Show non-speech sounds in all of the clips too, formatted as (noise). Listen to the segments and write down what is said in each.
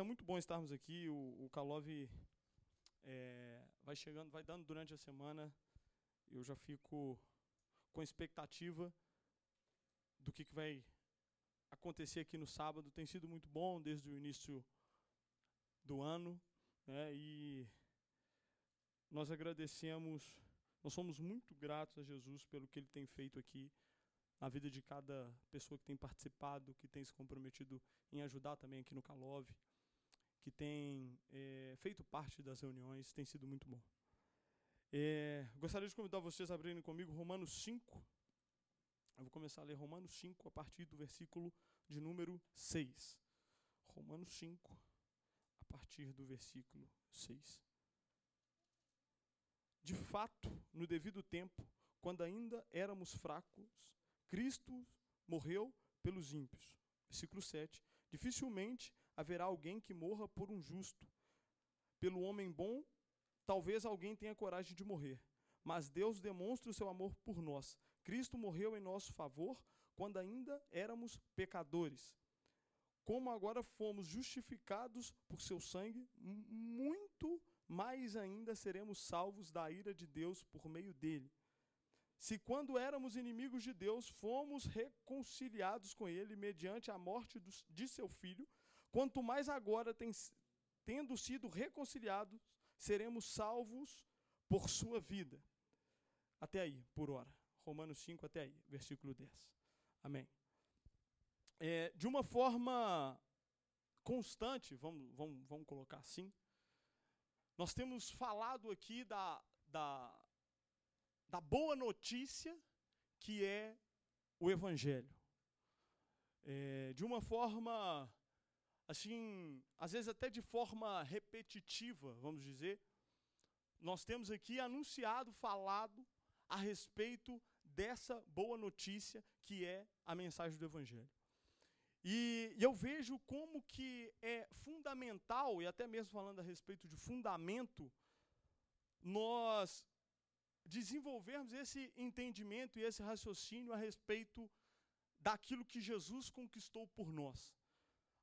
é muito bom estarmos aqui. O, o Kalov é, vai chegando, vai dando durante a semana. Eu já fico com expectativa do que, que vai acontecer aqui no sábado. Tem sido muito bom desde o início do ano. Né, e nós agradecemos, nós somos muito gratos a Jesus pelo que ele tem feito aqui na vida de cada pessoa que tem participado, que tem se comprometido em ajudar também aqui no Calov, que tem é, feito parte das reuniões, tem sido muito bom. É, gostaria de convidar vocês a abrirem comigo Romanos 5. Eu vou começar a ler Romanos 5 a partir do versículo de número 6. Romanos 5, a partir do versículo 6. De fato, no devido tempo, quando ainda éramos fracos, Cristo morreu pelos ímpios. Versículo 7. Dificilmente haverá alguém que morra por um justo. Pelo homem bom, talvez alguém tenha coragem de morrer. Mas Deus demonstra o seu amor por nós. Cristo morreu em nosso favor quando ainda éramos pecadores. Como agora fomos justificados por seu sangue, muito mais ainda seremos salvos da ira de Deus por meio dele. Se quando éramos inimigos de Deus, fomos reconciliados com Ele mediante a morte de seu Filho, quanto mais agora, tem, tendo sido reconciliados, seremos salvos por sua vida. Até aí, por hora. Romanos 5, até aí, versículo 10. Amém. É, de uma forma constante, vamos, vamos, vamos colocar assim, nós temos falado aqui da, da, da boa notícia que é o Evangelho. É, de uma forma, assim, às vezes até de forma repetitiva, vamos dizer, nós temos aqui anunciado, falado a respeito dessa boa notícia que é a mensagem do Evangelho. E, eu vejo como que é fundamental, e até mesmo falando a respeito de fundamento, nós desenvolvermos esse entendimento e esse raciocínio a respeito daquilo que Jesus conquistou por nós.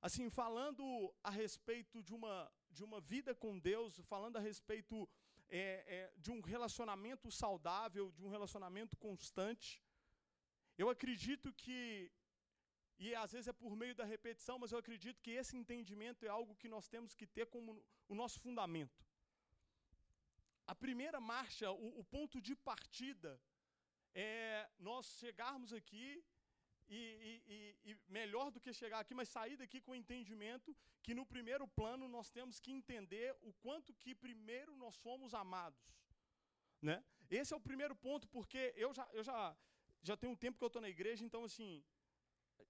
Assim, falando a respeito de uma, de uma vida com Deus, falando a respeito é, é, de um relacionamento saudável, de um relacionamento constante, eu acredito que, e às vezes é por meio da repetição, mas eu acredito que esse entendimento é algo que nós temos que ter como o nosso fundamento. A primeira marcha, o, o, ponto de partida, é nós chegarmos aqui e, e, e, melhor do que chegar aqui, mas sair daqui com o entendimento que no primeiro plano nós temos que entender o quanto que primeiro nós somos amados. Né? Esse é o primeiro ponto, porque eu já, eu já, já tenho um tempo que eu estou na igreja, então assim,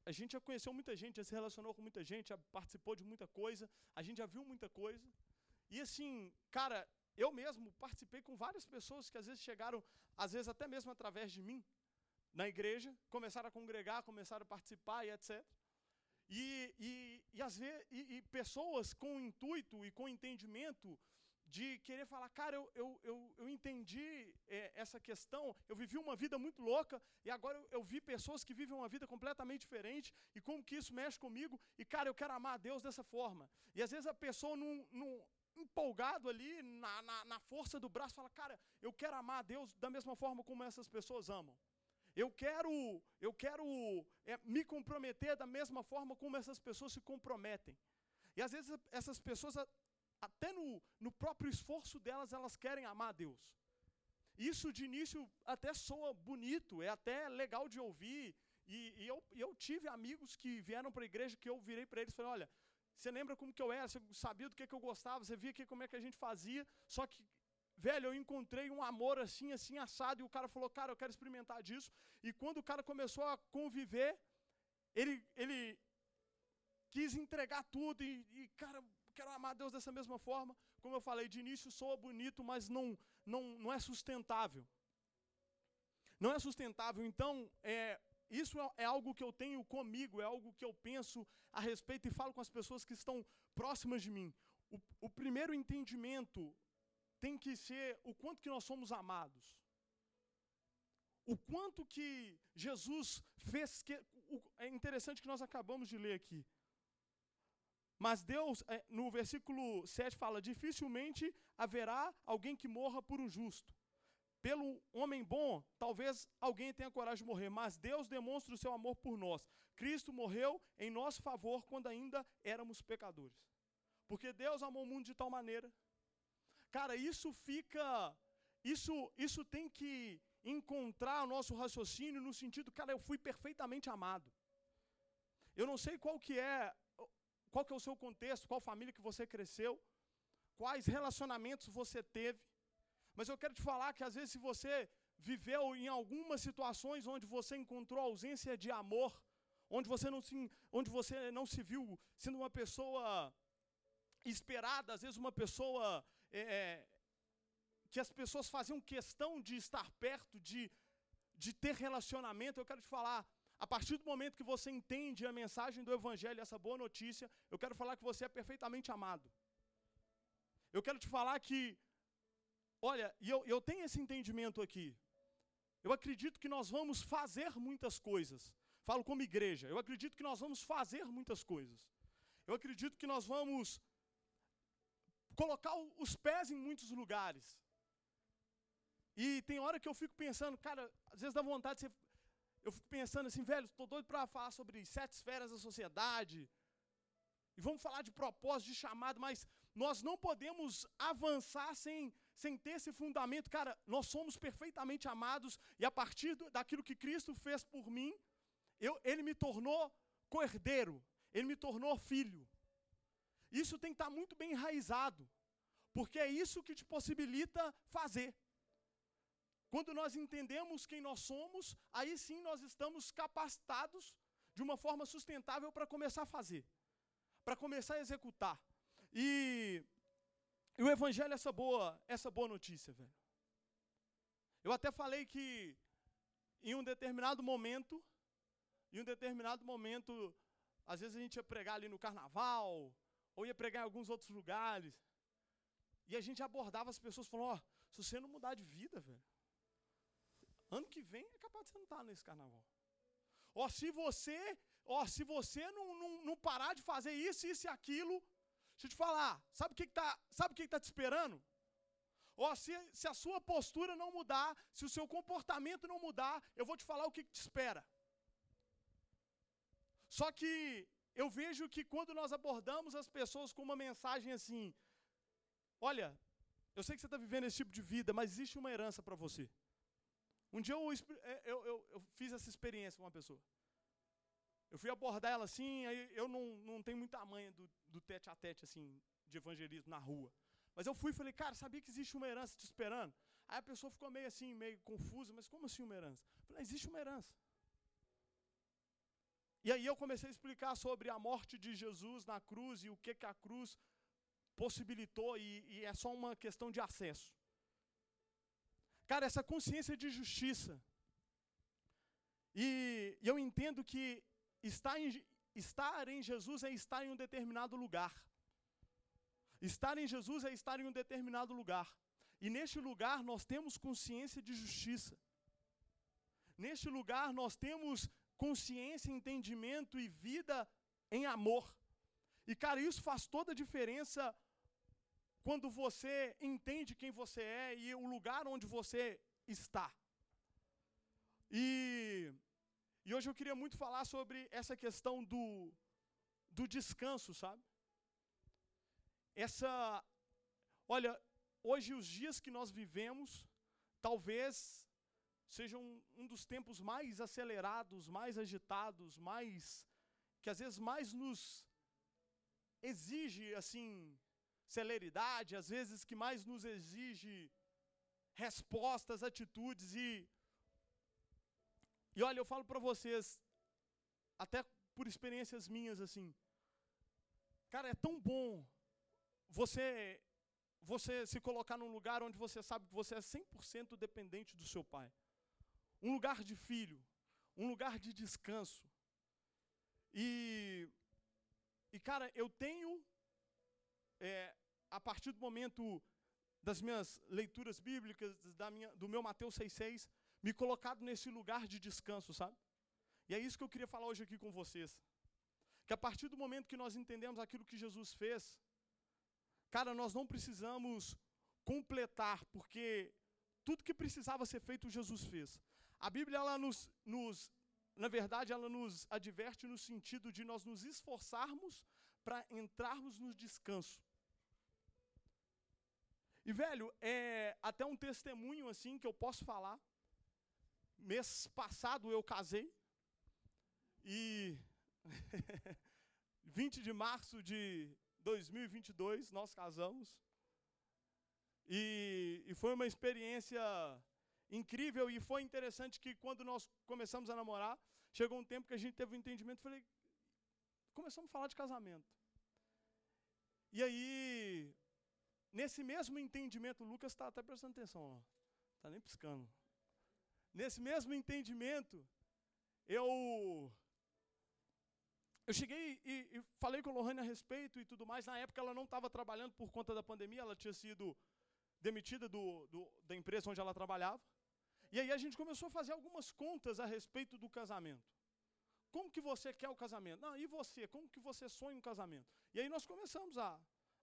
a gente já conheceu muita gente, já se relacionou com muita gente, já participou de muita coisa, a gente já viu muita coisa. E assim, cara, eu mesmo participei com várias pessoas que às vezes chegaram, às vezes até mesmo através de mim, na igreja, começaram a congregar, começaram a participar e etc. E, e, e, às vezes, e, e pessoas com intuito e com entendimento de querer falar, cara, eu, eu, eu, eu entendi é, essa questão, eu vivi uma vida muito louca, e agora eu, eu, vi pessoas que vivem uma vida completamente diferente, e como que isso mexe comigo, e cara, eu quero amar a Deus dessa forma. E às vezes a pessoa não, não empolgado ali, na, na, na, força do braço, fala: Cara, eu quero amar a Deus da mesma forma como essas pessoas amam. Eu quero, eu quero é, me comprometer da mesma forma como essas pessoas se comprometem. E às vezes essas pessoas, até no, no próprio esforço delas, elas querem amar a Deus. Isso de início até soa bonito, é até legal de ouvir. E, e eu, eu tive amigos que vieram para a igreja que eu virei para eles e falei: olha, você lembra como que eu era? Você sabia do que, que eu gostava? Você via que, como é que a gente fazia? Só que, velho, eu encontrei um amor assim, assim, assado. E o cara falou, cara, eu quero experimentar disso. E quando o cara começou a conviver, ele, ele quis entregar tudo. E, e cara, quero amar Deus dessa mesma forma. Como eu falei, de início soa bonito, mas não, não, não é sustentável. Não é sustentável. Então, é, isso é, é algo que eu tenho comigo, é algo que eu penso a respeito e falo com as pessoas que estão próximas de mim. O, o primeiro entendimento tem que ser o quanto que nós somos amados. O quanto que Jesus fez. Que, é interessante que nós acabamos de ler aqui. Mas Deus, é, no versículo 7, fala: dificilmente haverá alguém que morra por um justo. Pelo homem bom, talvez alguém tenha coragem de morrer, mas Deus demonstra o seu amor por nós. Cristo morreu em nosso favor quando ainda éramos pecadores. Porque Deus amou o mundo de tal maneira. Cara, isso fica. Isso, isso tem que encontrar o nosso raciocínio no sentido, cara, eu fui perfeitamente amado. Eu não sei qual que é qual que é o seu contexto, qual família que você cresceu, quais relacionamentos você teve. Mas eu quero te falar que às vezes se você viveu em algumas situações onde você encontrou ausência de amor, onde você não se, onde você não se viu sendo uma pessoa esperada, às vezes uma pessoa é, é, que as pessoas faziam questão de estar perto, de, de ter relacionamento, eu quero te falar, a partir do momento que você entende a mensagem do Evangelho, essa boa notícia, eu quero falar que você é perfeitamente amado. Eu quero te falar que, olha, e eu, eu tenho esse entendimento aqui. Eu acredito que nós vamos fazer muitas coisas. Falo como igreja. Eu acredito que nós vamos fazer muitas coisas. Eu acredito que nós vamos colocar os pés em muitos lugares. E tem hora que eu fico pensando, cara, às vezes dá vontade eu fico pensando assim, velho, estou doido para falar sobre sete esferas da sociedade. E vamos falar de propósito, de chamado, mas nós não podemos avançar sem, sem ter esse fundamento. Cara, nós somos perfeitamente amados e a partir do, daquilo que Cristo fez por mim, eu, ele me tornou cordeiro, ele me tornou filho. Isso tem que estar muito bem enraizado, porque é isso que te possibilita fazer. Quando nós entendemos quem nós somos, aí sim nós estamos capacitados de uma forma sustentável para começar a fazer, para começar a executar. E, e, o evangelho é essa boa, essa boa notícia, velho. Eu até falei que em um determinado momento, em um determinado momento, às vezes a gente ia pregar ali no carnaval, ou ia pregar em alguns outros lugares, e a gente abordava as pessoas falando, ó, oh, se você não mudar de vida, velho, Ano que vem é capaz de você não estar nesse carnaval. Ó, se você, ó, se você não, não, não parar de fazer isso, isso e aquilo, deixa eu te falar, sabe o que está sabe o que está te esperando? Ó, se, se a sua postura não mudar, se o seu comportamento não mudar, eu vou te falar o que, que te espera. Só que eu vejo que quando nós abordamos as pessoas com uma mensagem assim, olha, eu sei que você está vivendo esse tipo de vida, mas existe uma herança para você. Um dia eu, é, eu, eu, eu, fiz essa experiência com uma pessoa. Eu fui abordar ela assim, aí eu não, não tenho muita manha do, do tete a tete, assim, de evangelismo na rua. Mas eu fui e falei, cara, sabia que existe uma herança te esperando? Aí a pessoa ficou meio assim, meio confusa, mas como assim uma herança? Eu falei, existe uma herança. E aí eu comecei a explicar sobre a morte de Jesus na cruz e o que, que a cruz possibilitou, e, e é só uma questão de acesso. Cara, essa consciência de justiça. E, eu entendo que estar em, estar em Jesus é estar em um determinado lugar. Estar em Jesus é estar em um determinado lugar. E neste lugar nós temos consciência de justiça. Neste lugar nós temos consciência, entendimento e vida em amor. E cara, isso faz toda a diferença quando você entende quem você é e o lugar onde você está. E, e hoje eu queria muito falar sobre essa questão do, do descanso, sabe? Essa. Olha, hoje os dias que nós vivemos, talvez sejam um, um dos tempos mais acelerados, mais agitados, mais. que às vezes mais nos exige, assim, celeridade, às vezes que mais nos exige respostas, atitudes e e olha, eu falo para vocês, até por experiências minhas assim, cara, é tão bom você você se colocar num lugar onde você sabe que você é 100% dependente do seu pai. Um lugar de filho, um lugar de descanso. E e cara, eu tenho é, a partir do momento das minhas leituras bíblicas, da minha, do meu Mateus 6,6, me colocado nesse lugar de descanso, sabe? E é isso que eu queria falar hoje aqui com vocês. que a partir do momento que nós entendemos aquilo que Jesus fez, cara, nós não precisamos completar, porque tudo que precisava ser feito, Jesus fez. A Bíblia, ela nos, nos na verdade, ela nos adverte no sentido de nós nos esforçarmos para entrarmos no descanso. E, velho, é até um testemunho assim que eu posso falar. Mês passado eu casei. E (laughs) 20 de março de 2022 nós casamos. E, e, foi uma experiência incrível e foi interessante que quando nós começamos a namorar, chegou um tempo que a gente teve um entendimento, falei, começamos a falar de casamento. E aí, nesse mesmo entendimento, o Lucas está até prestando atenção, ó, tá nem piscando. Nesse mesmo entendimento, eu eu cheguei e, e, falei com a Lohane a respeito e tudo mais. Na época ela não estava trabalhando por conta da pandemia, ela tinha sido demitida do, do, da empresa onde ela trabalhava. E aí a gente começou a fazer algumas contas a respeito do casamento. Como que você quer o casamento? Não, e você? Como que você sonha um casamento? E aí nós começamos a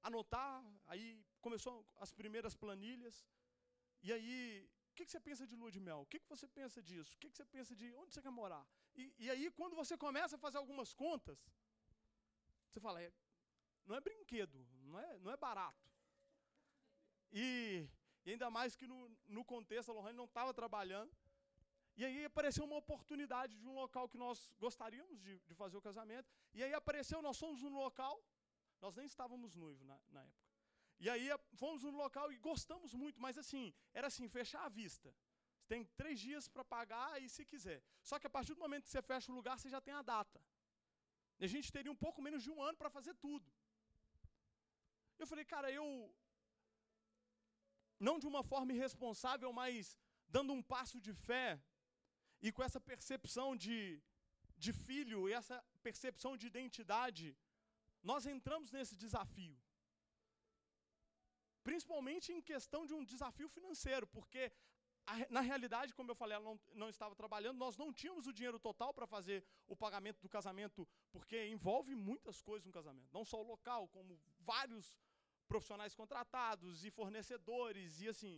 anotar, aí começou as primeiras planilhas. E aí, o que, que você pensa de lua de mel? O que, que você pensa disso? O que, que você pensa de onde você quer morar? E, e aí, quando você começa a fazer algumas contas, você fala, é, não é brinquedo, não é, não é barato. E, e ainda mais que no, no contexto, a Lohane não estava trabalhando. E aí apareceu uma oportunidade de um local que nós gostaríamos de, de fazer o casamento. E aí apareceu, nós fomos no local, nós nem estávamos noivos na, na época. E aí fomos no local e gostamos muito, mas assim, era assim, fechar a vista tem três dias para pagar e se quiser. Só que a partir do momento que você fecha o lugar, você já tem a data. E a gente teria um pouco menos de um ano para fazer tudo. Eu falei, cara, eu. Não de uma forma irresponsável, mas dando um passo de fé e com essa percepção de, de filho e essa percepção de identidade, nós entramos nesse desafio. Principalmente em questão de um desafio financeiro, porque na realidade, como eu falei, ela não, não estava trabalhando, nós não tínhamos o dinheiro total para fazer o pagamento do casamento, porque envolve muitas coisas um casamento. Não só o local, como vários profissionais contratados e fornecedores, e assim,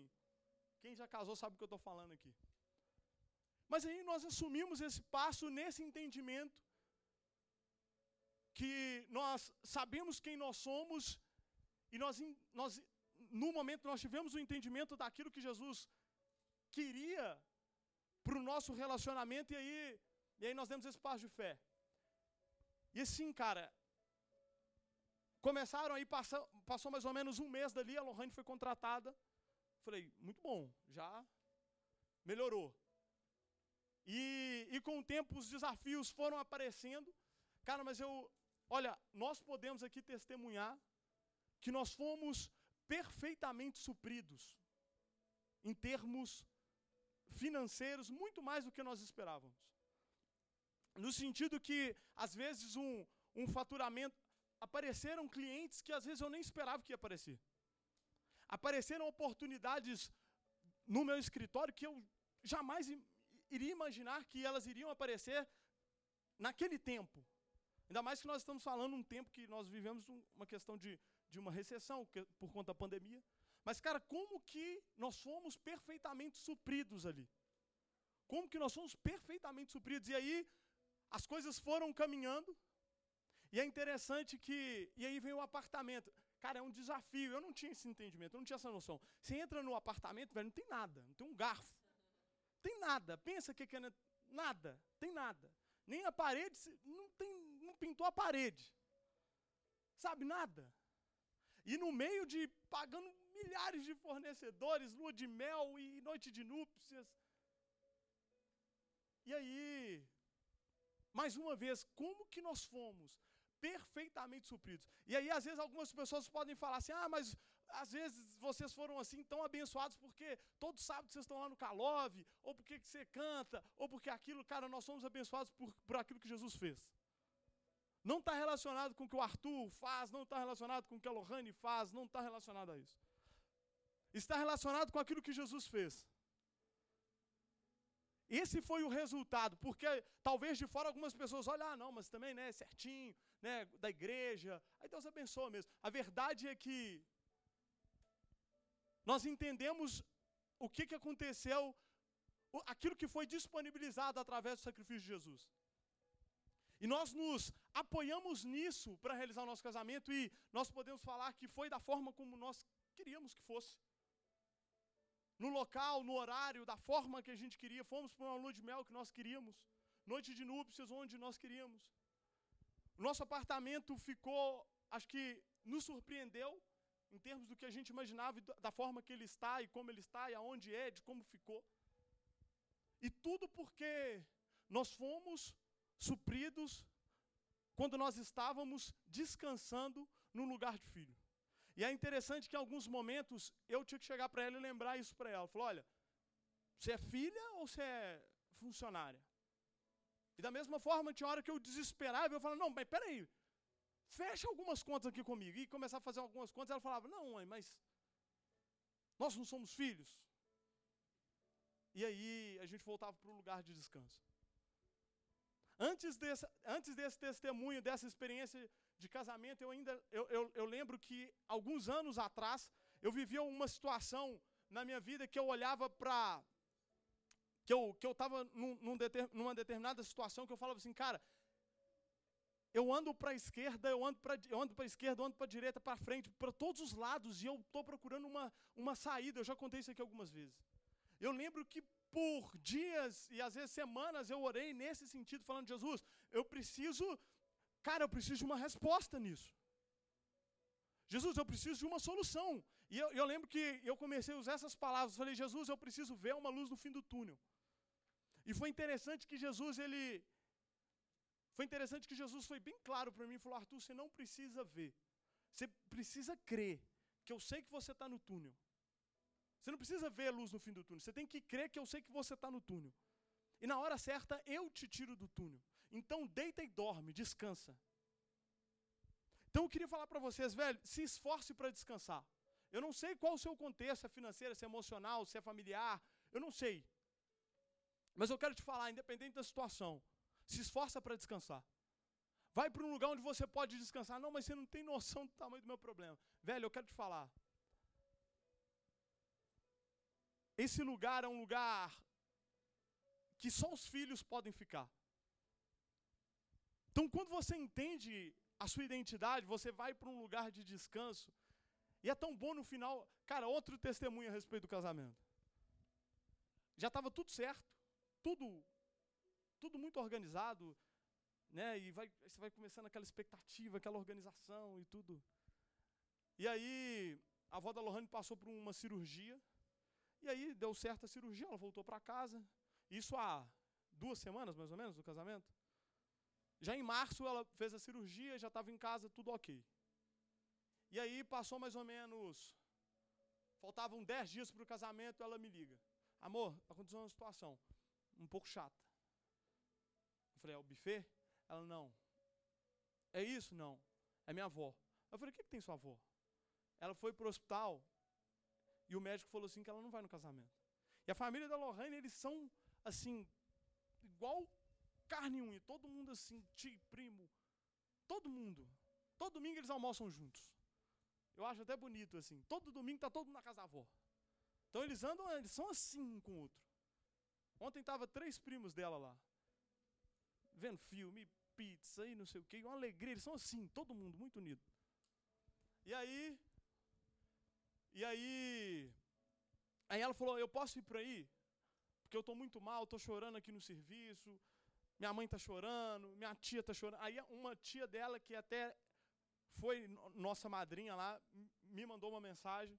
quem já casou sabe o que eu estou falando aqui. Mas aí nós assumimos esse passo nesse entendimento que nós sabemos quem nós somos e nós, nós no momento nós tivemos o entendimento daquilo que Jesus queria para o nosso relacionamento, e aí, e aí nós demos esse passo de fé. E assim, cara, começaram aí, passou, passou mais ou menos um mês dali, a Lohane foi contratada. Falei, muito bom, já melhorou. E, e com o tempo os desafios foram aparecendo. Cara, mas eu, olha, nós podemos aqui testemunhar que nós fomos perfeitamente supridos em termos financeiros muito mais do que nós esperávamos. No sentido que, às vezes, um, um faturamento. Apareceram clientes que às vezes eu nem esperava que ia aparecer. Apareceram oportunidades no meu escritório que eu jamais iria imaginar que elas iriam aparecer naquele tempo. Ainda mais que nós estamos falando um tempo que nós vivemos uma questão de, de uma recessão por conta da pandemia. Mas, cara, como que nós fomos perfeitamente supridos ali? Como que nós fomos perfeitamente supridos? E aí, as coisas foram caminhando. E é interessante que. E aí vem o apartamento. Cara, é um desafio. Eu não tinha esse entendimento, eu não tinha essa noção. Você entra no apartamento, velho, não tem nada. Não tem um garfo. Não tem nada. Pensa que é nada. Tem nada. Nem a parede, não, tem, não pintou a parede. Sabe, nada. E no meio de pagando milhares de fornecedores, lua de mel e noite de núpcias. E aí, mais uma vez, como que nós fomos perfeitamente supridos? E aí, às vezes, algumas pessoas podem falar assim: ah, mas às vezes vocês foram assim tão abençoados porque todo sábado vocês estão lá no Calove, ou porque que você canta, ou porque aquilo, cara, nós somos abençoados por, por aquilo que Jesus fez. Não está relacionado com o que o Arthur faz, não está relacionado com o que a Lohane faz, não está relacionado a isso está relacionado com aquilo que Jesus fez. Esse foi o resultado, porque talvez de fora algumas pessoas olhem, ah, não, mas também, né, certinho, né, da igreja. Aí Deus abençoa mesmo. A verdade é que nós entendemos o que, que aconteceu, aquilo que foi disponibilizado através do sacrifício de Jesus. E nós nos apoiamos nisso para realizar o nosso casamento e nós podemos falar que foi da forma como nós queríamos que fosse. No local, no horário, da forma que a gente queria. Fomos para uma lua de mel que nós queríamos. Noite de núpcias onde nós queríamos. Nosso apartamento ficou, acho que nos surpreendeu em termos do que a gente imaginava, da forma que ele está e como ele está e aonde é, de como ficou. E tudo porque nós fomos supridos quando nós estávamos descansando no lugar de filho. E é interessante que em alguns momentos eu tinha que chegar para ela e lembrar isso para ela. Falou: olha, você é filha ou você é funcionária? E da mesma forma, tinha hora que eu desesperava, eu falava: não, mas peraí, fecha algumas contas aqui comigo. E começar a fazer algumas contas, ela falava: não, mãe, mas nós não somos filhos. E aí a gente voltava para o lugar de descanso. Antes desse, antes desse testemunho, dessa experiência de casamento, eu ainda eu, eu, eu lembro que alguns anos atrás eu vivia uma situação na minha vida que eu olhava para que eu que eu estava num, num deter, numa determinada situação que eu falava assim, cara, eu ando para a esquerda, eu ando para eu ando para esquerda, eu ando para direita, para frente, para todos os lados e eu estou procurando uma uma saída. Eu já contei isso aqui algumas vezes. Eu lembro que por dias e às vezes semanas eu orei nesse sentido, falando: Jesus, eu preciso, cara, eu preciso de uma resposta nisso. Jesus, eu preciso de uma solução. E eu, eu lembro que eu comecei a usar essas palavras. Falei, Jesus, eu preciso ver uma luz no fim do túnel. E foi interessante que Jesus, ele. Foi interessante que Jesus foi bem claro para mim e falou: Arthur, você não precisa ver. Você precisa crer que eu sei que você está no túnel. Você não precisa ver a luz no fim do túnel. Você tem que crer que eu sei que você está no túnel. E na hora certa eu te tiro do túnel. Então deita e dorme, descansa. Então eu queria falar para vocês, velho, se esforce para descansar. Eu não sei qual o seu contexto, se é financeiro, se é emocional, se é familiar, eu não sei. Mas eu quero te falar, independente da situação, se esforça para descansar. Vai para um lugar onde você pode descansar. Não, mas você não tem noção do tamanho do meu problema. Velho, eu quero te falar. Esse lugar é um lugar que só os filhos podem ficar. Então, quando você entende a sua identidade, você vai para um lugar de descanso. E é tão bom no final. Cara, outro testemunho a respeito do casamento. Já estava tudo certo, tudo, tudo muito organizado, né? E vai, você vai começando aquela expectativa, aquela organização e tudo. E aí, a avó da Lohane passou por uma cirurgia e aí deu certo a cirurgia, ela voltou para casa. Isso há duas semanas, mais ou menos, do casamento. Já em março ela fez a cirurgia, já estava em casa, tudo ok. E aí passou mais ou menos. Faltavam dez dias para o casamento, ela me liga. Amor, aconteceu uma situação um pouco chata. Eu falei, é o buffet? Ela, não. É isso? Não. É minha avó. Eu falei, o que, que tem sua avó? Ela foi para o hospital e o médico falou assim que ela não vai no casamento. E a família da Lohane, eles são assim, igual carne e unha, todo mundo assim, tio, primo, todo mundo. Todo domingo eles almoçam juntos. Eu acho até bonito assim. Todo domingo está todo mundo na casa da avó. Então eles andam, eles são assim um com o outro. Ontem tava três primos dela lá. Vendo filme, pizza e não sei o que, uma alegria, eles são assim, todo mundo muito unido. E aí e aí, aí ela falou: Eu posso ir por aí? Porque eu estou muito mal, estou chorando aqui no serviço. Minha mãe está chorando, minha tia está chorando. Aí uma tia dela, que até foi nossa madrinha lá, me mandou uma mensagem.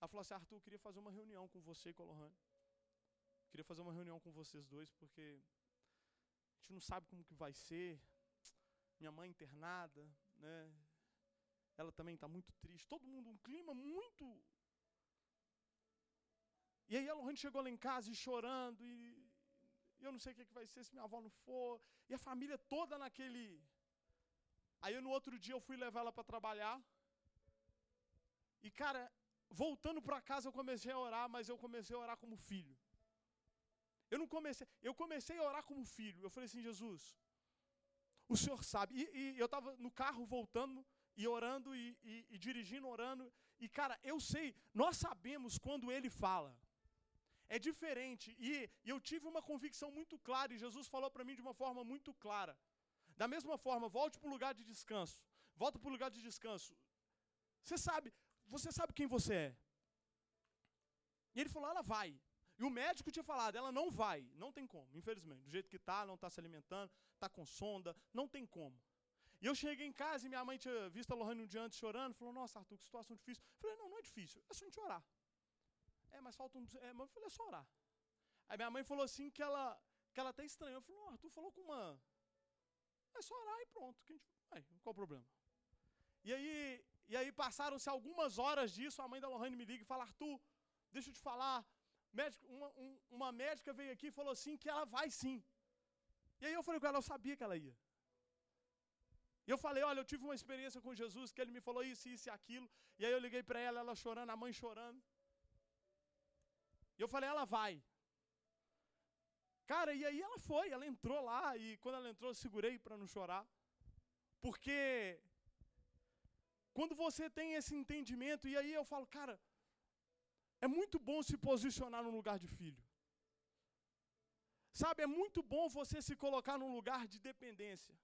Ela falou assim: Arthur, eu queria fazer uma reunião com você e com a Lohane. Queria fazer uma reunião com vocês dois, porque a gente não sabe como que vai ser. Minha mãe internada, né? ela também está muito triste. Todo mundo, um clima muito. E aí a Lohane chegou lá em casa e chorando, e, e eu não sei o que, vai ser se minha avó não for. E a família toda naquele. Aí no outro dia eu fui levar ela para trabalhar. E cara, voltando para casa eu comecei a orar, mas eu comecei a orar como filho. Eu não comecei, eu comecei a orar como filho. Eu falei assim, Jesus, o Senhor sabe. E, e eu estava no carro voltando e orando e, e, e, dirigindo, orando. E cara, eu sei, nós sabemos quando Ele fala. É diferente. E, e eu tive uma convicção muito clara e Jesus falou para mim de uma forma muito clara. Da mesma forma, volte para o lugar de descanso. Volta para o lugar de descanso. Você sabe, você sabe quem você é. E ele falou, ela vai. E o médico tinha falado, ela não vai, não tem como, infelizmente. Do jeito que está, não está se alimentando, está com sonda, não tem como. E eu cheguei em casa e minha mãe tinha visto a Lohane um dia antes chorando, falou, nossa, Arthur, que situação difícil. Eu falei, não, não é difícil, é só a gente orar. É, mas falta um... É, mas eu falei, é só orar. Aí minha mãe falou assim que ela, que ela até estranhou. Falei, não, Arthur falou com uma... É só orar e pronto. Que a gente... Aí, qual o problema? E aí, e aí passaram-se algumas horas disso, a mãe da Lohane me liga e fala, Arthur, deixa eu te falar, médico, uma, um, uma médica veio aqui e falou assim que ela vai sim. E aí eu falei com ela, eu sabia que ela ia. E eu falei, olha, eu tive uma experiência com Jesus, que ele me falou isso, isso e aquilo. E aí eu liguei para ela, ela chorando, a mãe chorando. E eu falei, ela vai. Cara, e aí ela foi, ela entrou lá, e quando ela entrou, eu segurei para não chorar. Porque quando você tem esse entendimento, e aí eu falo, cara, é muito bom se posicionar no lugar de filho. Sabe, é muito bom você se colocar num lugar de dependência.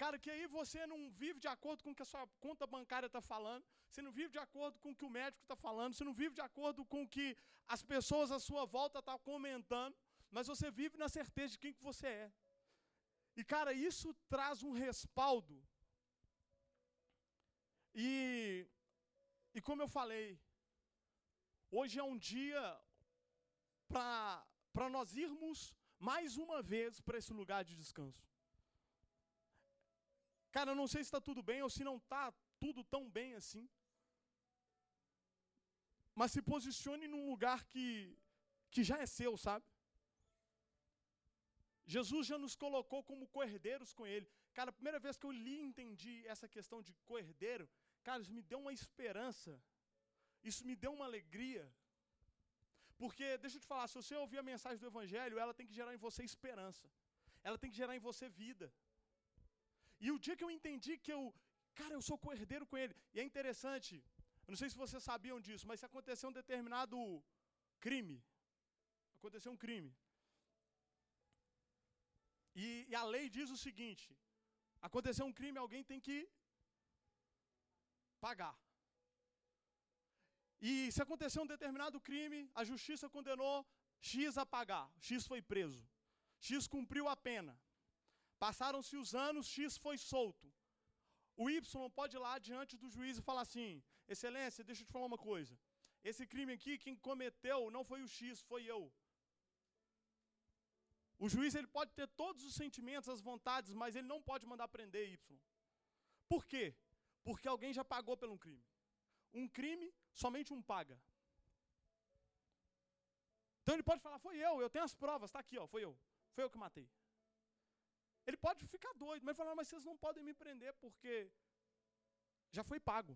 Cara, que aí você não vive de acordo com o que a sua conta bancária está falando, você não vive de acordo com o que o médico está falando, você não vive de acordo com o que as pessoas à sua volta estão tá comentando, mas você vive na certeza de quem que você é. E, cara, isso traz um respaldo. E, e como eu falei, hoje é um dia para nós irmos mais uma vez para esse lugar de descanso. Cara, eu não sei se está tudo bem ou se não está tudo tão bem assim. Mas se posicione num lugar que, que já é seu, sabe? Jesus já nos colocou como cordeiros com Ele. Cara, a primeira vez que eu li e entendi essa questão de cordeiro, cara, isso me deu uma esperança. Isso me deu uma alegria. Porque, deixa eu te falar, se você ouvir a mensagem do Evangelho, ela tem que gerar em você esperança. Ela tem que gerar em você vida. E o dia que eu entendi que eu, cara, eu sou co-herdeiro com ele. E é interessante, eu não sei se vocês sabiam disso, mas se acontecer um determinado crime, aconteceu um crime. E, e a lei diz o seguinte: aconteceu um crime, alguém tem que pagar. E se acontecer um determinado crime, a justiça condenou X a pagar. X foi preso. X cumpriu a pena. Passaram-se os anos, X foi solto. O Y pode ir lá diante do juiz e falar assim: Excelência, deixa eu te falar uma coisa. Esse crime aqui, quem cometeu não foi o X, foi eu. O juiz ele pode ter todos os sentimentos, as vontades, mas ele não pode mandar prender Y. Por quê? Porque alguém já pagou pelo um crime. Um crime, somente um paga. Então ele pode falar, foi eu, eu tenho as provas, está aqui, ó, foi eu. Foi eu que matei. Ele pode ficar doido, mas falar, mas vocês não podem me prender porque já foi pago.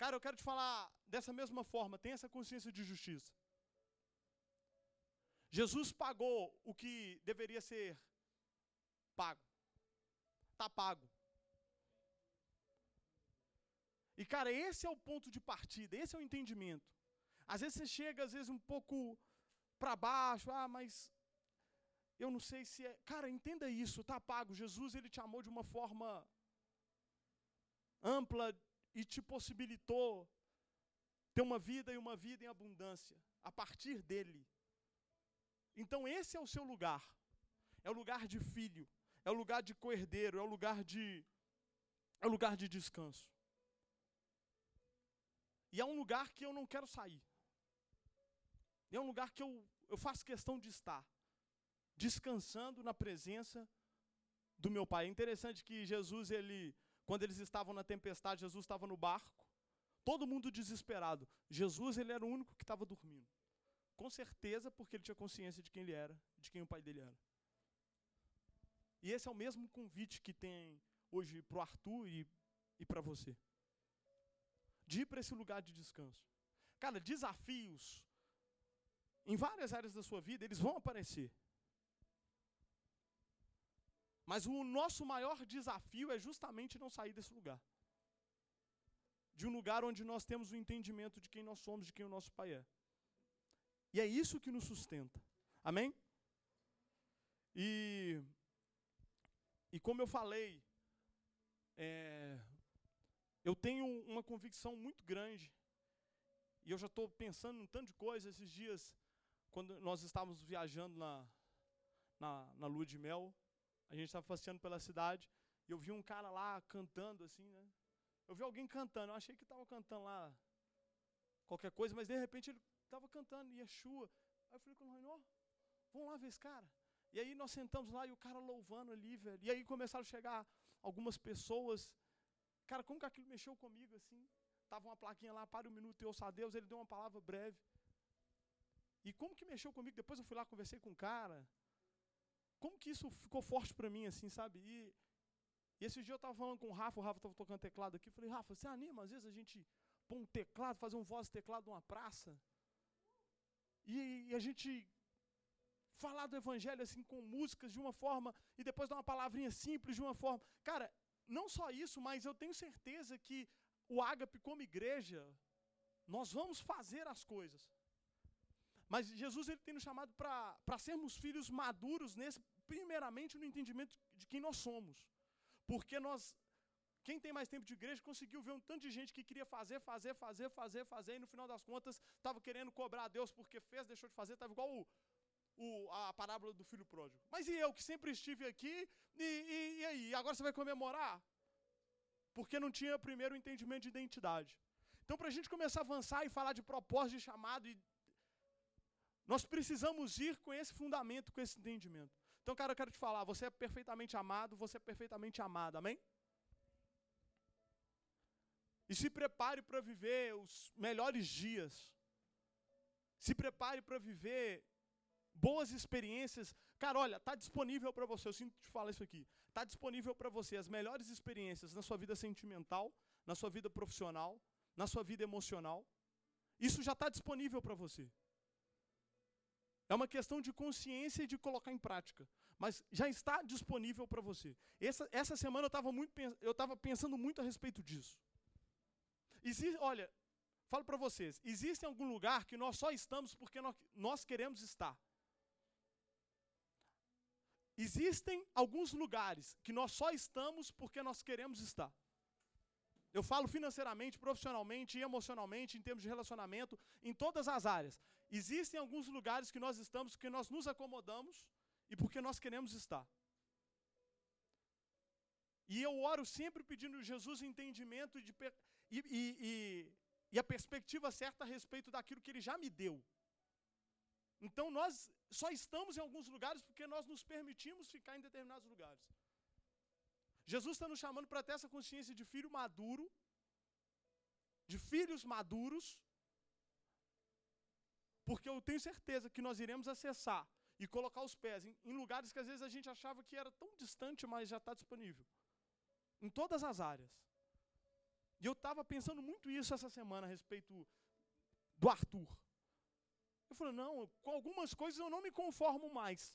Cara, eu quero te falar dessa mesma forma, tem essa consciência de justiça. Jesus pagou o que deveria ser pago. Está pago. E, cara, esse é o ponto de partida, esse é o entendimento. Às vezes você chega, às vezes, um pouco para baixo, ah, mas eu não sei se é. Cara, entenda isso, tá pago. Jesus ele te amou de uma forma ampla e te possibilitou ter uma vida e uma vida em abundância a partir dele. Então esse é o seu lugar. É o lugar de filho, é o lugar de coerdeiro, é o lugar de é o lugar de descanso. E é um lugar que eu não quero sair. É um lugar que eu, eu faço questão de estar descansando na presença do meu Pai. É interessante que Jesus, ele, quando eles estavam na tempestade, Jesus estava no barco, todo mundo desesperado. Jesus, ele era o único que estava dormindo. Com certeza, porque ele tinha consciência de quem ele era, de quem o pai dele era. E esse é o mesmo convite que tem hoje para o Arthur e, e para você. De ir para esse lugar de descanso. Cara, desafios em várias áreas da sua vida, eles vão aparecer. Mas o nosso maior desafio é justamente não sair desse lugar. De um lugar onde nós temos o entendimento de quem nós somos, de quem o nosso Pai é. E é isso que nos sustenta. Amém? E, e como eu falei, é, eu tenho uma convicção muito grande, e eu já estou pensando em um tanto de coisa esses dias, quando nós estávamos viajando na, na, na lua de mel, a gente estava passeando pela cidade, e eu vi um cara lá cantando assim, né? Eu vi alguém cantando, eu achei que estava cantando lá qualquer coisa, mas de repente ele estava cantando Yeshua. Aí eu falei com o Rainó, vamos lá ver esse cara. E aí nós sentamos lá e o cara louvando ali, velho. E aí começaram a chegar algumas pessoas. Cara, como que aquilo mexeu comigo assim? Tava uma plaquinha lá, para um minuto e ouça a Deus, ele deu uma palavra breve. E como que mexeu comigo? Depois eu fui lá, conversei com o cara. Como que isso ficou forte para mim, assim, sabe? E, e esse dia eu estava falando com o Rafa, o Rafa estava tocando teclado aqui. Eu falei, Rafa, você anima às vezes a gente pôr um teclado, fazer um voz teclado numa praça? E, e, a gente falar do evangelho assim com músicas de uma forma e depois dar uma palavrinha simples de uma forma. Cara, não só isso, mas eu tenho certeza que o Ágape como igreja nós vamos fazer as coisas. Mas Jesus ele tem nos chamado para sermos filhos maduros nesse, primeiramente no entendimento de quem nós somos. Porque nós, quem tem mais tempo de igreja, conseguiu ver um tanto de gente que queria fazer, fazer, fazer, fazer, fazer, e no final das contas estava querendo cobrar a Deus porque fez, deixou de fazer, estava igual o, o, a parábola do filho pródigo. Mas e eu que sempre estive aqui, e, e, e aí? Agora você vai comemorar? Porque não tinha primeiro o entendimento de identidade. Então, para a gente começar a avançar e falar de propósito, de chamado e nós precisamos ir com esse fundamento, com esse entendimento. Então, cara, eu quero te falar: você é perfeitamente amado, você é perfeitamente amada, amém? E se prepare para viver os melhores dias. Se prepare para viver boas experiências. Cara, olha, está disponível para você, eu sinto te falar isso aqui. Está disponível para você as melhores experiências na sua vida sentimental, na sua vida profissional, na sua vida emocional. Isso já está disponível para você. É uma questão de consciência e de colocar em prática. Mas já está disponível para você. Essa, essa semana eu estava muito eu estava pensando muito a respeito disso. Existe, olha, falo para vocês, existe algum lugar que nós só estamos porque nós, nós queremos estar. Existem alguns lugares que nós só estamos porque nós queremos estar. Eu falo financeiramente, profissionalmente, emocionalmente, em termos de relacionamento, em todas as áreas. Existem alguns lugares que nós estamos porque nós nos acomodamos e porque nós queremos estar. E eu oro sempre pedindo Jesus entendimento e, e, e, e a perspectiva certa a respeito daquilo que Ele já me deu. Então nós só estamos em alguns lugares porque nós nos permitimos ficar em determinados lugares. Jesus está nos chamando para ter essa consciência de filho maduro, de filhos maduros, porque eu tenho certeza que nós iremos acessar e colocar os pés em, em lugares que às vezes a gente achava que era tão distante, mas já está disponível. Em todas as áreas. E eu estava pensando muito isso essa semana a respeito do Arthur. Eu falei, não, com algumas coisas eu não me conformo mais.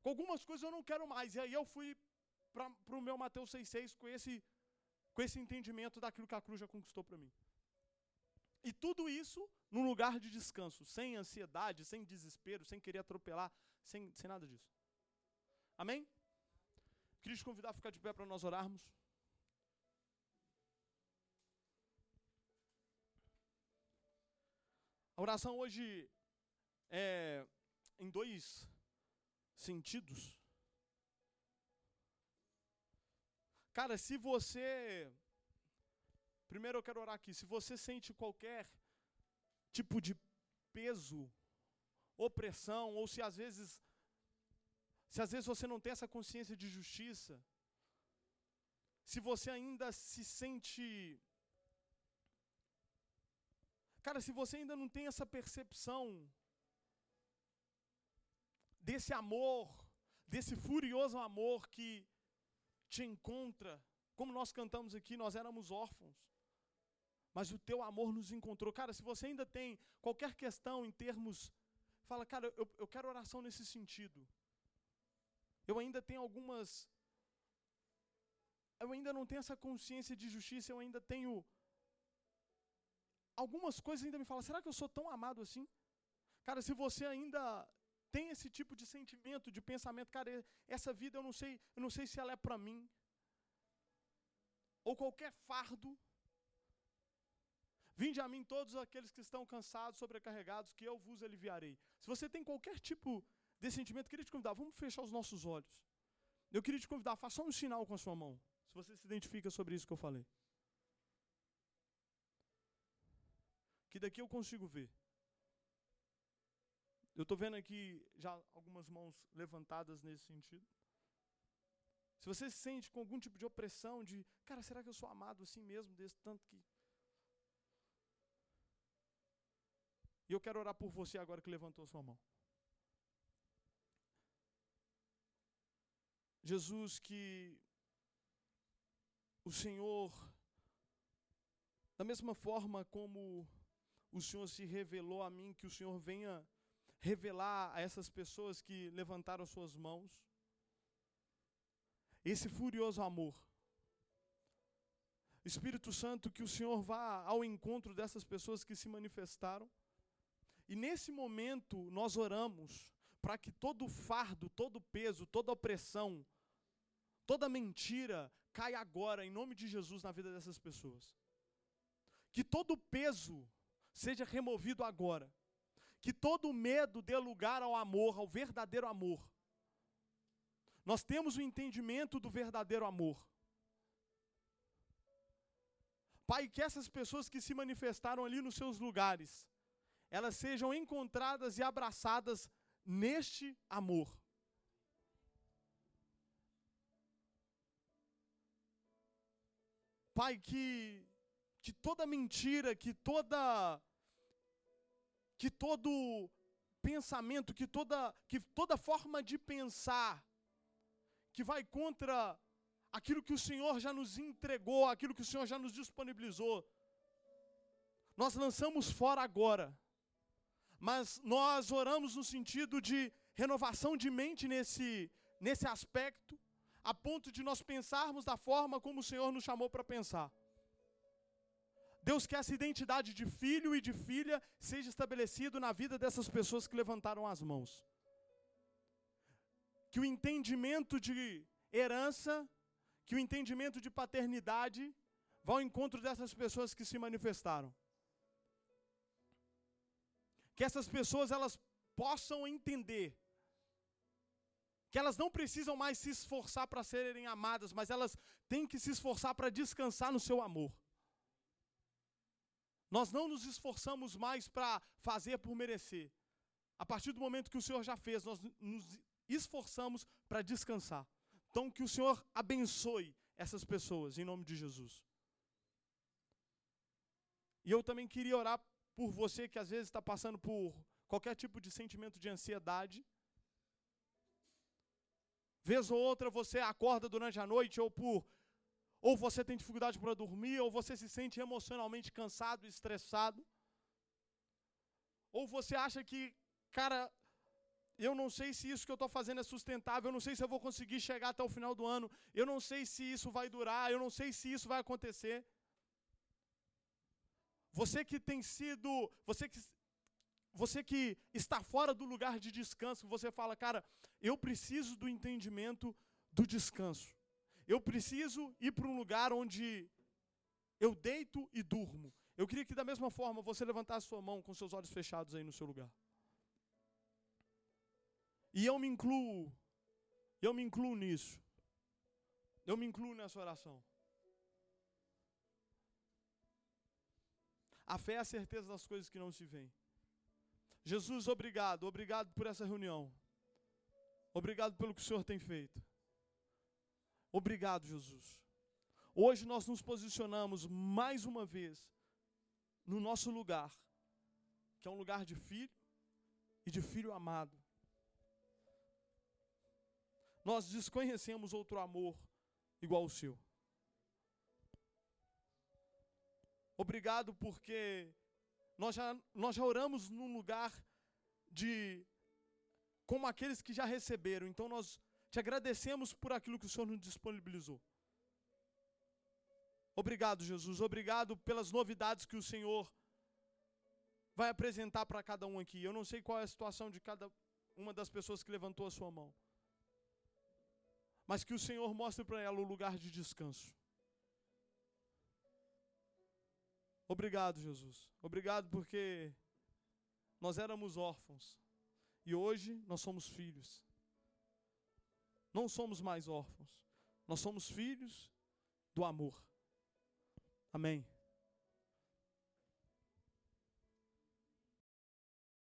Com algumas coisas eu não quero mais. E aí eu fui para o meu Mateus 6,6 com esse, com esse entendimento daquilo que a cruz já conquistou para mim. E tudo isso num lugar de descanso, sem ansiedade, sem desespero, sem querer atropelar, sem, sem nada disso. Amém? Queria te convidar a ficar de pé para nós orarmos. A oração hoje é em dois sentidos. Cara, se você. Primeiro eu quero orar aqui. Se você sente qualquer tipo de peso, opressão, ou se às vezes. Se às vezes você não tem essa consciência de justiça, se você ainda se sente. Cara, se você ainda não tem essa percepção desse amor, desse furioso amor que te encontra. Como nós cantamos aqui, nós éramos órfãos. Mas o teu amor nos encontrou. Cara, se você ainda tem qualquer questão em termos fala, cara, eu, eu quero oração nesse sentido. Eu ainda tenho algumas. Eu ainda não tenho essa consciência de justiça, eu ainda tenho. Algumas coisas ainda me falam, será que eu sou tão amado assim? Cara, se você ainda tem esse tipo de sentimento, de pensamento, cara, essa vida eu não sei, eu não sei se ela é para mim. Ou qualquer fardo. Vinde a mim todos aqueles que estão cansados, sobrecarregados, que eu vos aliviarei. Se você tem qualquer tipo de sentimento, queria te convidar, vamos fechar os nossos olhos. Eu queria te convidar, faça um sinal com a sua mão, se você se identifica sobre isso que eu falei. Que daqui eu consigo ver. Eu estou vendo aqui já algumas mãos levantadas nesse sentido. Se você se sente com algum tipo de opressão, de, cara, será que eu sou amado assim mesmo, desse tanto que. E eu quero orar por você agora que levantou sua mão. Jesus, que o Senhor, da mesma forma como o Senhor se revelou a mim, que o Senhor venha revelar a essas pessoas que levantaram suas mãos esse furioso amor. Espírito Santo, que o Senhor vá ao encontro dessas pessoas que se manifestaram. E nesse momento nós oramos para que todo fardo, todo peso, toda opressão, toda mentira caia agora, em nome de Jesus, na vida dessas pessoas. Que todo peso seja removido agora. Que todo medo dê lugar ao amor, ao verdadeiro amor. Nós temos o entendimento do verdadeiro amor. Pai, que essas pessoas que se manifestaram ali nos seus lugares, elas sejam encontradas e abraçadas neste amor. Pai, que, que toda mentira, que toda que todo pensamento, que toda, que toda forma de pensar que vai contra aquilo que o Senhor já nos entregou, aquilo que o Senhor já nos disponibilizou. Nós lançamos fora agora, mas nós oramos no sentido de renovação de mente nesse, nesse aspecto, a ponto de nós pensarmos da forma como o Senhor nos chamou para pensar. Deus quer essa identidade de filho e de filha seja estabelecido na vida dessas pessoas que levantaram as mãos. Que o entendimento de herança, que o entendimento de paternidade vá ao encontro dessas pessoas que se manifestaram. Que essas pessoas elas possam entender que elas não precisam mais se esforçar para serem amadas, mas elas têm que se esforçar para descansar no seu amor. Nós não nos esforçamos mais para fazer por merecer. A partir do momento que o Senhor já fez, nós nos esforçamos para descansar. Então, que o Senhor abençoe essas pessoas, em nome de Jesus. E eu também queria orar por você que às vezes está passando por qualquer tipo de sentimento de ansiedade. Vez ou outra você acorda durante a noite, ou por ou você tem dificuldade para dormir, ou você se sente emocionalmente cansado, estressado. Ou você acha que, cara, eu não sei se isso que eu estou fazendo é sustentável, eu não sei se eu vou conseguir chegar até o final do ano, eu não sei se isso vai durar, eu não sei se isso vai acontecer. Você que tem sido, você que, você que está fora do lugar de descanso, você fala, cara, eu preciso do entendimento do descanso. Eu preciso ir para um lugar onde eu deito e durmo. Eu queria que da mesma forma você levantasse sua mão com seus olhos fechados aí no seu lugar. E eu me incluo, eu me incluo nisso. Eu me incluo nessa oração. A fé é a certeza das coisas que não se veem. Jesus, obrigado, obrigado por essa reunião. Obrigado pelo que o Senhor tem feito. Obrigado, Jesus. Hoje nós nos posicionamos mais uma vez no nosso lugar, que é um lugar de filho e de filho amado. Nós desconhecemos outro amor igual o seu. Obrigado porque nós já, nós já oramos num lugar de como aqueles que já receberam. Então nós te agradecemos por aquilo que o Senhor nos disponibilizou. Obrigado, Jesus. Obrigado pelas novidades que o Senhor vai apresentar para cada um aqui. Eu não sei qual é a situação de cada uma das pessoas que levantou a sua mão. Mas que o Senhor mostre para ela o lugar de descanso. Obrigado, Jesus. Obrigado porque nós éramos órfãos e hoje nós somos filhos. Não somos mais órfãos. Nós somos filhos do amor. Amém.